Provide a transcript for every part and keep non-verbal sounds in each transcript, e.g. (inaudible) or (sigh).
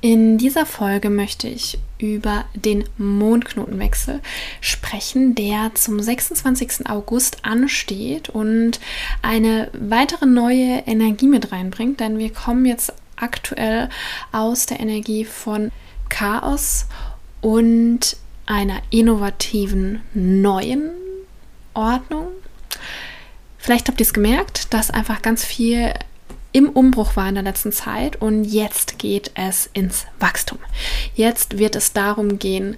In dieser Folge möchte ich über den Mondknotenwechsel sprechen, der zum 26. August ansteht und eine weitere neue Energie mit reinbringt, denn wir kommen jetzt aktuell aus der Energie von Chaos und einer innovativen neuen Ordnung. Vielleicht habt ihr es gemerkt, dass einfach ganz viel im Umbruch war in der letzten Zeit und jetzt geht es ins Wachstum. Jetzt wird es darum gehen,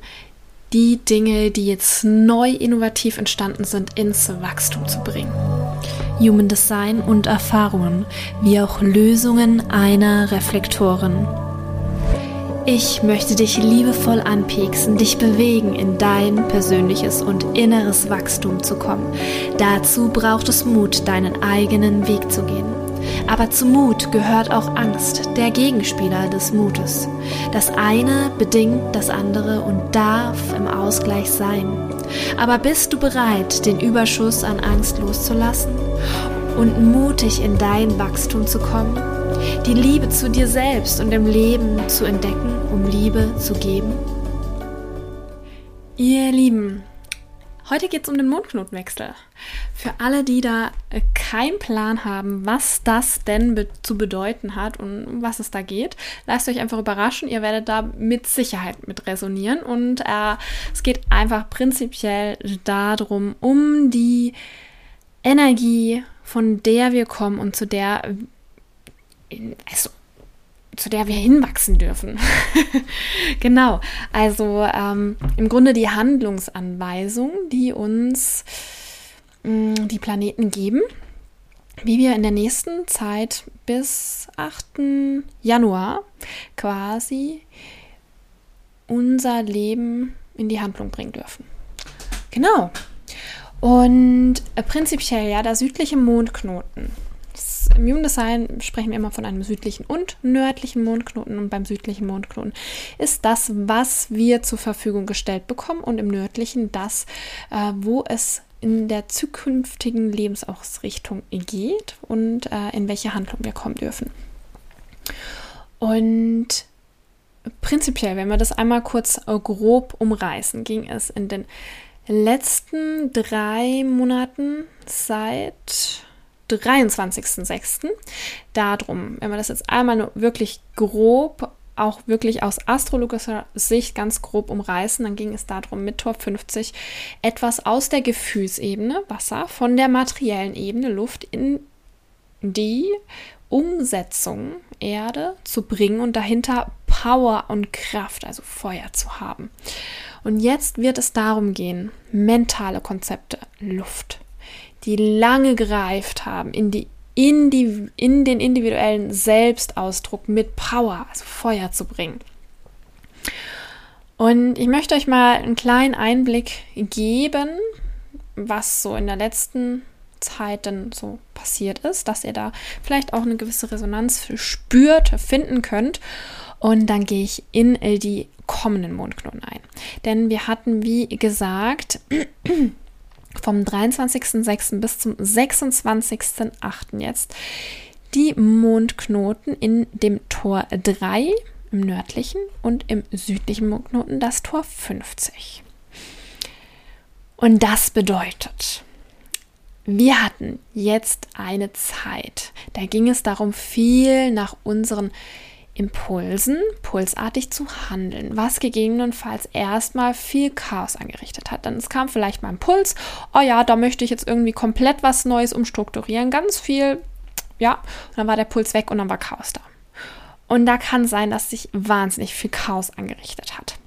die Dinge, die jetzt neu innovativ entstanden sind, ins Wachstum zu bringen. Human Design und Erfahrungen, wie auch Lösungen einer Reflektoren. Ich möchte dich liebevoll anpieksen, dich bewegen, in dein persönliches und inneres Wachstum zu kommen. Dazu braucht es Mut, deinen eigenen Weg zu gehen. Aber zu Mut gehört auch Angst, der Gegenspieler des Mutes. Das eine bedingt das andere und darf im Ausgleich sein. Aber bist du bereit, den Überschuss an Angst loszulassen und mutig in dein Wachstum zu kommen? Die Liebe zu dir selbst und im Leben zu entdecken, um Liebe zu geben? Ihr Lieben, Heute geht es um den Mondknotenwechsel. Für alle, die da äh, keinen Plan haben, was das denn be zu bedeuten hat und um was es da geht, lasst euch einfach überraschen. Ihr werdet da mit Sicherheit mit resonieren. Und äh, es geht einfach prinzipiell darum, um die Energie, von der wir kommen und zu der, also zu der wir hinwachsen dürfen. (laughs) genau, also ähm, im Grunde die Handlungsanweisung, die uns mh, mm, die Planeten geben, wie wir in der nächsten Zeit bis 8. Januar quasi unser Leben in die Handlung bringen dürfen. Genau. Und äh, prinzipiell ja der südliche Mondknoten im Human sprechen wir immer von einem südlichen und nördlichen Mondknoten und beim südlichen Mondknoten ist das, was wir zur Verfügung gestellt bekommen und im nördlichen das, äh, wo es in der zukünftigen Lebensausrichtung geht und äh, in welche Handlung wir kommen dürfen. Und prinzipiell, wenn wir das einmal kurz äh, grob umreißen, ging es in den letzten drei Monaten seit 23.06. Darum, wenn wir das jetzt einmal nur wirklich grob, auch wirklich aus astrologischer Sicht ganz grob umreißen, dann ging es darum, mit Tor 50 etwas aus der Gefühlsebene, Wasser, von der materiellen Ebene, Luft, in die Umsetzung, Erde zu bringen und dahinter Power und Kraft, also Feuer zu haben. Und jetzt wird es darum gehen, mentale Konzepte, Luft, die lange gereift haben in, die, in, die, in den individuellen Selbstausdruck mit Power, also Feuer zu bringen. Und ich möchte euch mal einen kleinen Einblick geben, was so in der letzten Zeit dann so passiert ist, dass ihr da vielleicht auch eine gewisse Resonanz spürt, finden könnt. Und dann gehe ich in die kommenden Mondknoten ein. Denn wir hatten, wie gesagt, (clears throat) vom 23.06. bis zum 26.08. jetzt die Mondknoten in dem Tor 3 im nördlichen und im südlichen Mondknoten das Tor 50. Und das bedeutet, wir hatten jetzt eine Zeit, da ging es darum, viel nach unseren Impulsen pulsartig zu handeln, was gegebenenfalls erstmal viel Chaos angerichtet hat. Dann es kam vielleicht mal ein Puls, oh ja, da möchte ich jetzt irgendwie komplett was Neues umstrukturieren, ganz viel, ja, und dann war der Puls weg und dann war Chaos da. Und da kann sein, dass sich wahnsinnig viel Chaos angerichtet hat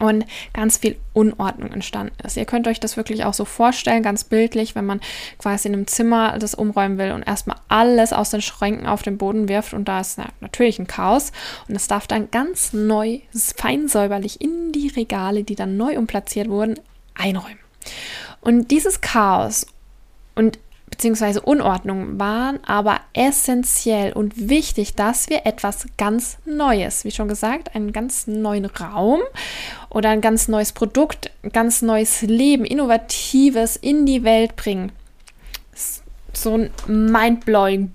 und ganz viel Unordnung entstanden ist. Ihr könnt euch das wirklich auch so vorstellen, ganz bildlich, wenn man quasi in einem Zimmer das umräumen will und erstmal alles aus den Schränken auf den Boden wirft und da ist na, natürlich ein Chaos und es darf dann ganz neu, fein säuberlich in die Regale, die dann neu umplatziert wurden, einräumen. Und dieses Chaos und beziehungsweise Unordnung waren aber essentiell und wichtig, dass wir etwas ganz Neues, wie schon gesagt, einen ganz neuen Raum oder ein ganz neues Produkt, ganz neues Leben, innovatives in die Welt bringen. So ein Mindblowing,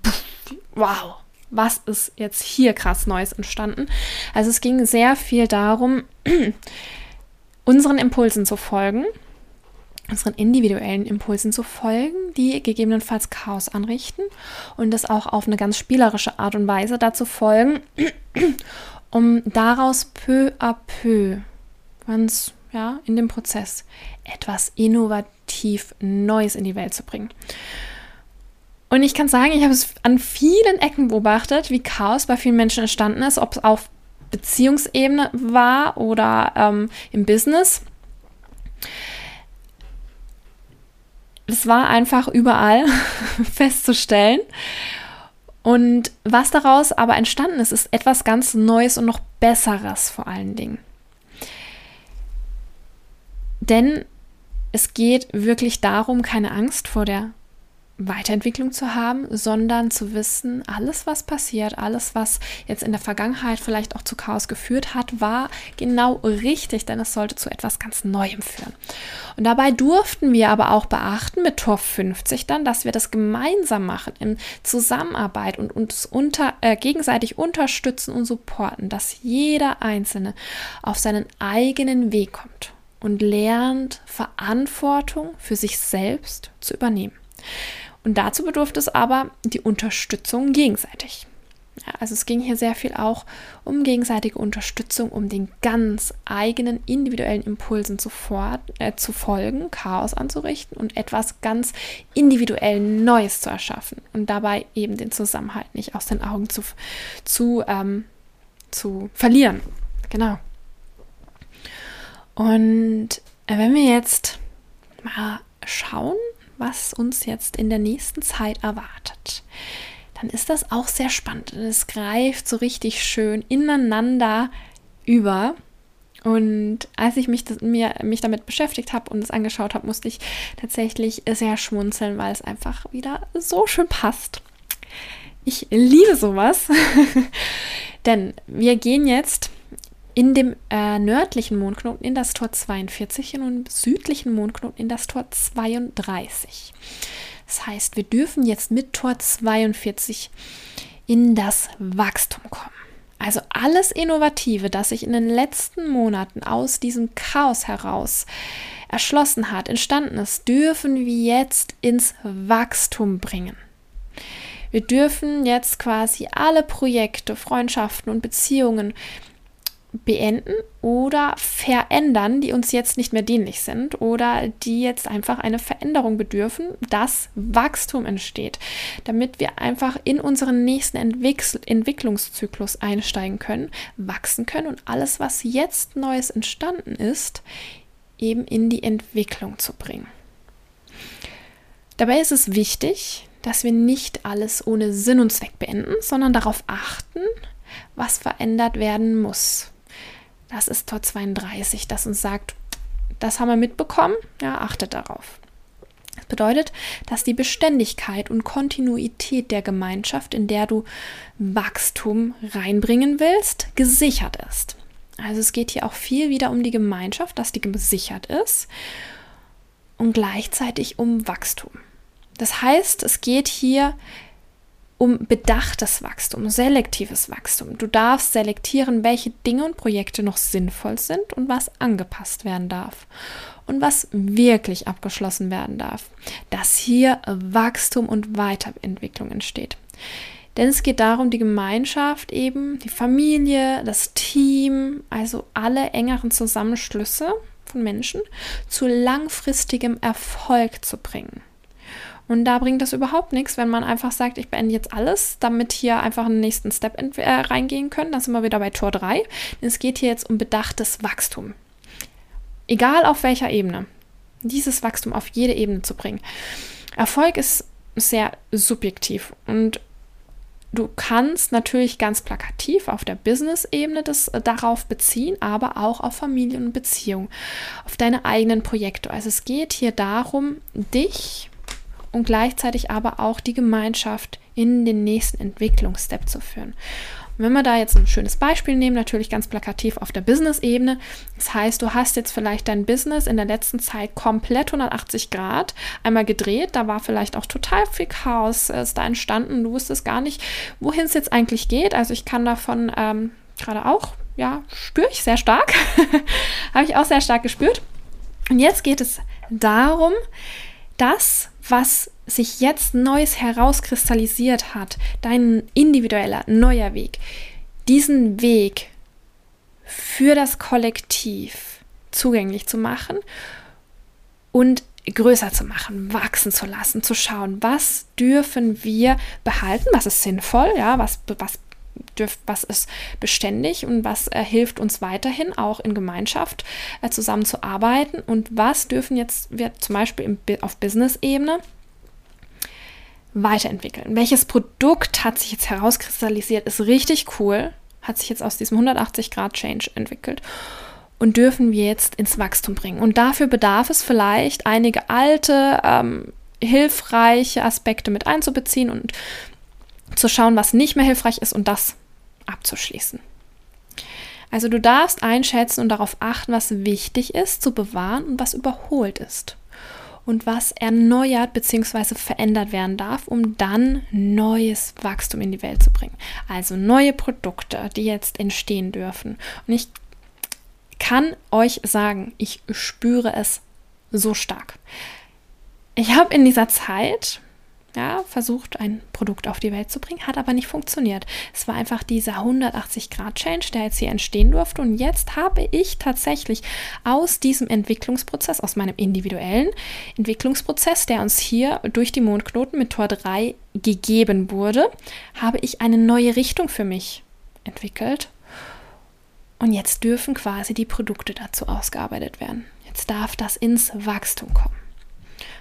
wow, was ist jetzt hier krass Neues entstanden? Also es ging sehr viel darum, (clears throat) unseren Impulsen zu folgen, unseren individuellen Impulsen zu folgen, die gegebenenfalls Chaos anrichten und das auch auf eine ganz spielerische Art und Weise dazu folgen, (clears throat) um daraus peu à peu, ganz ja, in dem Prozess etwas innovativ Neues in die Welt zu bringen. Und ich kann sagen, ich habe es an vielen Ecken beobachtet, wie Chaos bei vielen Menschen entstanden ist, ob es auf Beziehungsebene war oder ähm, im Business. Es war einfach überall (laughs) festzustellen. Und was daraus aber entstanden ist, ist etwas ganz Neues und noch Besseres vor allen Dingen. Denn es geht wirklich darum, keine Angst vor der Weiterentwicklung zu haben, sondern zu wissen, alles, was passiert, alles, was jetzt in der Vergangenheit vielleicht auch zu Chaos geführt hat, war genau richtig, denn es sollte zu etwas ganz Neuem führen. Und dabei durften wir aber auch beachten mit Tor 50 dann, dass wir das gemeinsam machen, in Zusammenarbeit und uns unter, äh, gegenseitig unterstützen und supporten, dass jeder Einzelne auf seinen eigenen Weg kommt und lernt, Verantwortung für sich selbst zu übernehmen. Und dazu bedurfte es aber die Unterstützung gegenseitig. Ja, also es ging hier sehr viel auch um gegenseitige Unterstützung, um den ganz eigenen individuellen Impulsen zu, äh, zu folgen, Chaos anzurichten und etwas ganz individuell Neues zu erschaffen und dabei eben den Zusammenhalt nicht aus den Augen zu, zu, ähm, zu verlieren. Genau. Und äh, wenn wir jetzt mal schauen, was uns jetzt in der nächsten Zeit erwartet, dann ist das auch sehr spannend. Es greift so richtig schön ineinander über. Und als ich mich, das, mir, mich damit beschäftigt habe und es angeschaut habe, musste ich tatsächlich sehr schmunzeln, weil es einfach wieder so schön passt. Ich liebe sowas, (laughs) denn wir gehen jetzt in dem äh, nördlichen Mondknoten in das Tor 42 und im südlichen Mondknoten in das Tor 32. Das heißt, wir dürfen jetzt mit Tor 42 in das Wachstum kommen. Also alles Innovative, das sich in den letzten Monaten aus diesem Chaos heraus erschlossen hat, entstanden ist, dürfen wir jetzt ins Wachstum bringen. Wir dürfen jetzt quasi alle Projekte, Freundschaften und Beziehungen beenden oder verändern, die uns jetzt nicht mehr dienlich sind oder die jetzt einfach eine Veränderung bedürfen, dass Wachstum entsteht, damit wir einfach in unseren nächsten Entwick Entwicklungszyklus einsteigen können, wachsen können und alles, was jetzt Neues entstanden ist, eben in die Entwicklung zu bringen. Dabei ist es wichtig, dass wir nicht alles ohne Sinn und Zweck beenden, sondern darauf achten, was verändert werden muss. Das ist Tor 32, das uns sagt, das haben wir mitbekommen, ja, achtet darauf. Das bedeutet, dass die Beständigkeit und Kontinuität der Gemeinschaft, in der du Wachstum reinbringen willst, gesichert ist. Also es geht hier auch viel wieder um die Gemeinschaft, dass die gesichert ist und gleichzeitig um Wachstum. Das heißt, es geht hier um bedachtes Wachstum, selektives Wachstum. Du darfst selektieren, welche Dinge und Projekte noch sinnvoll sind und was angepasst werden darf und was wirklich abgeschlossen werden darf, dass hier Wachstum und Weiterentwicklung entsteht. Denn es geht darum, die Gemeinschaft eben, die Familie, das Team, also alle engeren Zusammenschlüsse von Menschen zu langfristigem Erfolg zu bringen. Und da bringt es überhaupt nichts, wenn man einfach sagt, ich beende jetzt alles, damit hier einfach einen nächsten Step äh, reingehen können. Da sind wir wieder bei Tor 3. Es geht hier jetzt um bedachtes Wachstum. Egal auf welcher Ebene. Dieses Wachstum auf jede Ebene zu bringen. Erfolg ist sehr subjektiv und du kannst natürlich ganz plakativ auf der Business-Ebene das äh, darauf beziehen, aber auch auf Familien und Beziehungen, auf deine eigenen Projekte. Also es geht hier darum, dich und gleichzeitig aber auch die Gemeinschaft in den nächsten Entwicklungsstep zu führen. wenn wir da jetzt ein schönes Beispiel nehmen, natürlich ganz plakativ auf der Business-Ebene. Das heißt, du hast jetzt vielleicht dein Business in der letzten Zeit komplett 180 Grad einmal gedreht. Da war vielleicht auch total viel Chaos, ist da entstanden. Du wusstest gar nicht, wohin es jetzt eigentlich geht. Also ich kann davon ähm, gerade auch, ja, spüre ich sehr stark. (laughs) Habe ich auch sehr stark gespürt. Und jetzt geht es darum, das, was sich jetzt Neues herauskristallisiert hat, dein individueller, neuer Weg, diesen Weg für das Kollektiv zugänglich zu machen und größer zu machen, wachsen zu lassen, zu schauen, was dürfen wir behalten, was ist sinnvoll, ja, was, was dürft, was ist beständig und was äh, hilft uns weiterhin auch in Gemeinschaft äh, zusammenzuarbeiten und was dürfen jetzt wir zum Beispiel im, auf Business-Ebene weiterentwickeln. Welches Produkt hat sich jetzt herauskristallisiert, ist richtig cool, hat sich jetzt aus diesem 180 Grad Change entwickelt und dürfen wir jetzt ins Wachstum bringen. Und dafür bedarf es vielleicht einige alte, ähm, hilfreiche Aspekte mit einzubeziehen und zu schauen, was nicht mehr hilfreich ist und das abzuschließen. Also du darfst einschätzen und darauf achten, was wichtig ist zu bewahren und was überholt ist und was erneuert bzw. verändert werden darf, um dann neues Wachstum in die Welt zu bringen. Also neue Produkte, die jetzt entstehen dürfen. Und ich kann euch sagen, ich spüre es so stark. Ich habe in dieser Zeit ja, versucht, ein Produkt auf die Welt zu bringen, hat aber nicht funktioniert. Es war einfach dieser 180-Grad-Change, der jetzt hier entstehen durfte. Und jetzt habe ich tatsächlich aus diesem Entwicklungsprozess, aus meinem individuellen Entwicklungsprozess, der uns hier durch die Mondknoten mit Tor 3 gegeben wurde, habe ich eine neue Richtung für mich entwickelt. Und jetzt dürfen quasi die Produkte dazu ausgearbeitet werden. Jetzt darf das ins Wachstum kommen.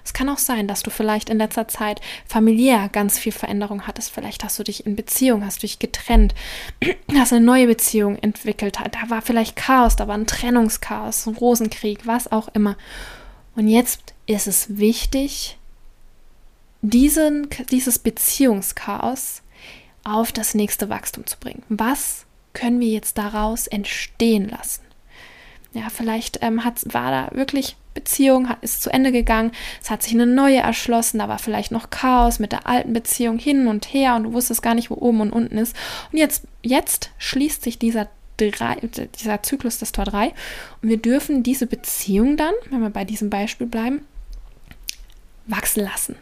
Es kann auch sein, dass du vielleicht in letzter Zeit familiär ganz viel Veränderung hattest. Vielleicht hast du dich in Beziehung, hast dich getrennt, (clears throat) hast eine neue Beziehung entwickelt. Da war vielleicht Chaos, da war ein Trennungschaos, ein Rosenkrieg, was auch immer. Und jetzt ist es wichtig, diesen, dieses Beziehungschaos auf das nächste Wachstum zu bringen. Was können wir jetzt daraus entstehen lassen? Ja, vielleicht ähm, war da wirklich Beziehung hat, ist zu Ende gegangen, es hat sich eine neue erschlossen, da war vielleicht noch Chaos mit der alten Beziehung hin und her und du wusstest gar nicht, wo oben und unten ist. Und jetzt, jetzt schließt sich dieser, drei, dieser Zyklus des Tor 3 und wir dürfen diese Beziehung dann, wenn wir bei diesem Beispiel bleiben, wachsen lassen.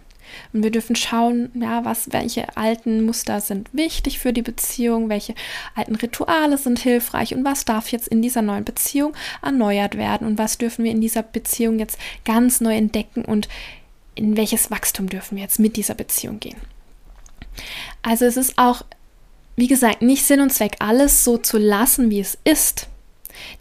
Und wir dürfen schauen, ja, was, welche alten Muster sind wichtig für die Beziehung, welche alten Rituale sind hilfreich und was darf jetzt in dieser neuen Beziehung erneuert werden und was dürfen wir in dieser Beziehung jetzt ganz neu entdecken und in welches Wachstum dürfen wir jetzt mit dieser Beziehung gehen. Also es ist auch, wie gesagt, nicht Sinn und Zweck, alles so zu lassen, wie es ist.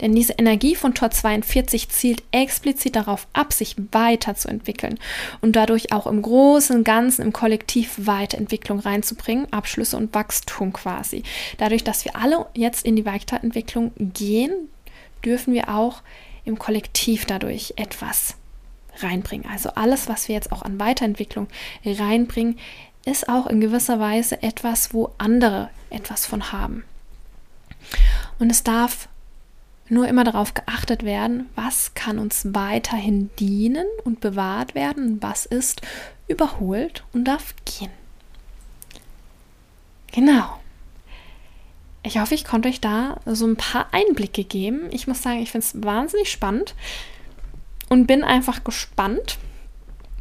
Denn diese Energie von Tor 42 zielt explizit darauf ab, sich weiterzuentwickeln und dadurch auch im Großen Ganzen, im Kollektiv Weiterentwicklung reinzubringen, Abschlüsse und Wachstum quasi. Dadurch, dass wir alle jetzt in die Weiterentwicklung gehen, dürfen wir auch im Kollektiv dadurch etwas reinbringen. Also alles, was wir jetzt auch an Weiterentwicklung reinbringen, ist auch in gewisser Weise etwas, wo andere etwas von haben. Und es darf nur immer darauf geachtet werden, was kann uns weiterhin dienen und bewahrt werden, was ist überholt und darf gehen. Genau. Ich hoffe, ich konnte euch da so ein paar Einblicke geben. Ich muss sagen, ich finde es wahnsinnig spannend und bin einfach gespannt,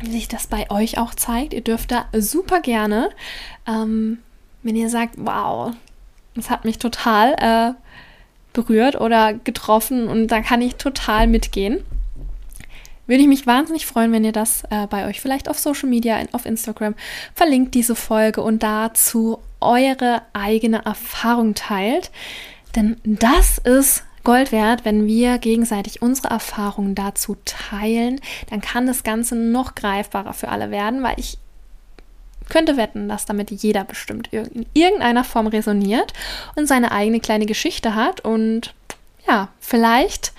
wie sich das bei euch auch zeigt. Ihr dürft da super gerne, ähm, wenn ihr sagt, wow, das hat mich total äh, berührt oder getroffen und da kann ich total mitgehen. Würde ich mich wahnsinnig freuen, wenn ihr das äh, bei euch vielleicht auf Social Media, auf Instagram verlinkt, diese Folge und dazu eure eigene Erfahrung teilt. Denn das ist Gold wert, wenn wir gegenseitig unsere Erfahrungen dazu teilen, dann kann das Ganze noch greifbarer für alle werden, weil ich könnte wetten, dass damit jeder bestimmt in irgendeiner Form resoniert und seine eigene kleine Geschichte hat. Und ja, vielleicht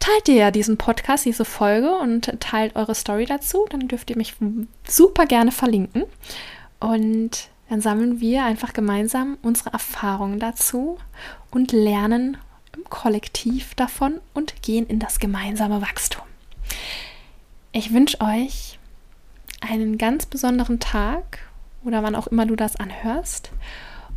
teilt ihr ja diesen Podcast, diese Folge und teilt eure Story dazu. Dann dürft ihr mich super gerne verlinken. Und dann sammeln wir einfach gemeinsam unsere Erfahrungen dazu und lernen im Kollektiv davon und gehen in das gemeinsame Wachstum. Ich wünsche euch einen ganz besonderen Tag oder wann auch immer du das anhörst.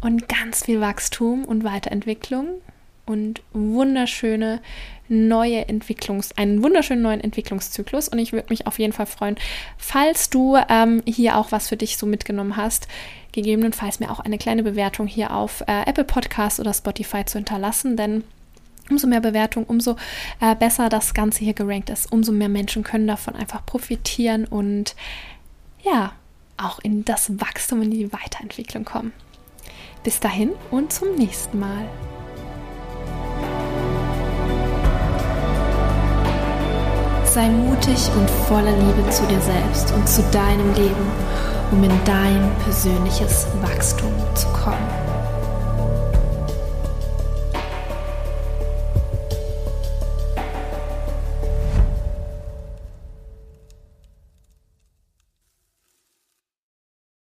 Und ganz viel Wachstum und Weiterentwicklung und wunderschöne neue Entwicklungs, einen wunderschönen neuen Entwicklungszyklus. Und ich würde mich auf jeden Fall freuen, falls du ähm, hier auch was für dich so mitgenommen hast, gegebenenfalls mir auch eine kleine Bewertung hier auf äh, Apple Podcast oder Spotify zu hinterlassen, denn umso mehr Bewertung, umso äh, besser das Ganze hier gerankt ist, umso mehr Menschen können davon einfach profitieren und ja, auch in das Wachstum, in die Weiterentwicklung kommen. Bis dahin und zum nächsten Mal. Sei mutig und voller Liebe zu dir selbst und zu deinem Leben, um in dein persönliches Wachstum zu kommen.